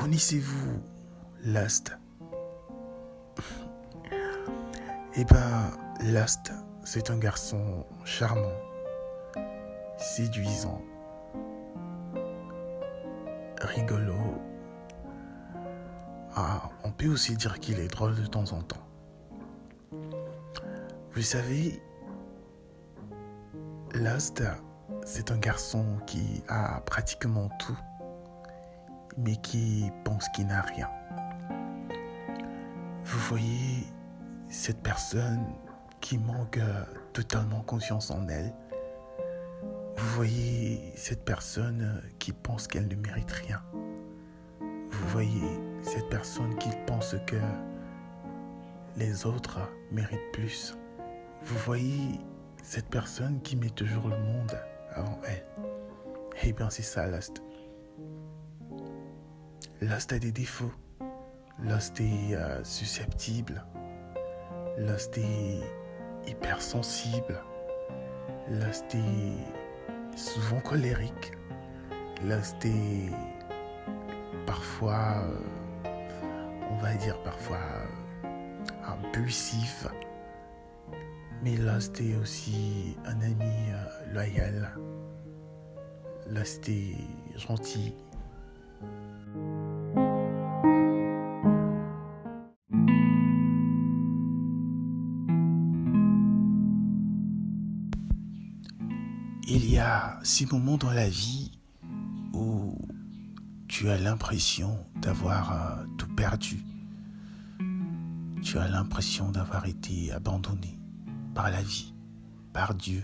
Connaissez-vous Lust Eh ben, Lust, c'est un garçon charmant, séduisant, rigolo. Ah, on peut aussi dire qu'il est drôle de temps en temps. Vous savez, Lust, c'est un garçon qui a pratiquement tout, mais qui pense qu'il n'a rien. Vous voyez cette personne qui manque totalement confiance en elle. Vous voyez cette personne qui pense qu'elle ne mérite rien. Vous voyez cette personne qui pense que les autres méritent plus. Vous voyez cette personne qui met toujours le monde avant elle. Eh bien, c'est ça, Lost. Lost a des défauts. Lost est euh, susceptible. Lost est hypersensible. Lost est souvent colérique. Lost est parfois, euh, on va dire parfois, euh, impulsif. Mais Lost est aussi un ami loyal. Lost est gentil. Il y a ces moments dans la vie où tu as l'impression d'avoir tout perdu. Tu as l'impression d'avoir été abandonné par la vie, par Dieu,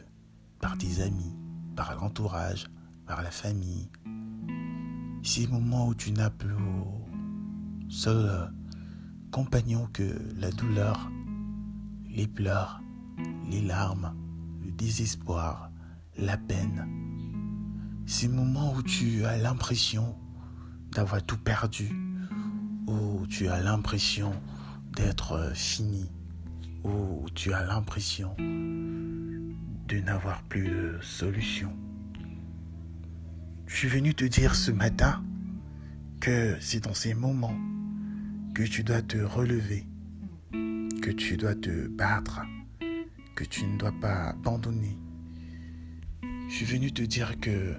par tes amis, par l'entourage, par la famille. Ces moments où tu n'as plus seul compagnon que la douleur, les pleurs, les larmes, le désespoir, la peine. Ces moments où tu as l'impression d'avoir tout perdu, où tu as l'impression d'être fini, où tu as l'impression de n'avoir plus de solution. Je suis venu te dire ce matin que c'est dans ces moments que tu dois te relever, que tu dois te battre, que tu ne dois pas abandonner. Je suis venu te dire que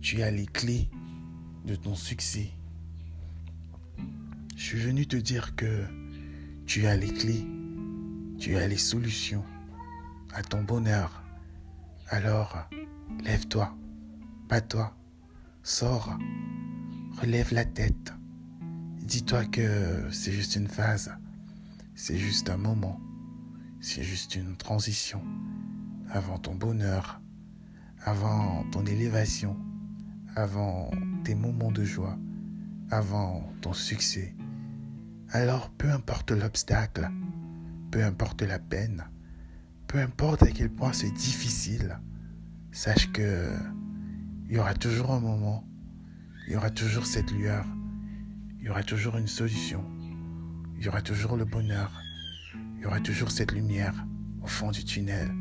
tu as les clés de ton succès. Je suis venu te dire que tu as les clés tu as les solutions à ton bonheur. Alors, lève-toi, bats-toi, sors, relève la tête. Dis-toi que c'est juste une phase, c'est juste un moment, c'est juste une transition avant ton bonheur, avant ton élévation, avant tes moments de joie, avant ton succès. Alors, peu importe l'obstacle, peu importe la peine, peu importe à quel point c'est difficile, sache que il y aura toujours un moment, il y aura toujours cette lueur, il y aura toujours une solution, il y aura toujours le bonheur, il y aura toujours cette lumière au fond du tunnel.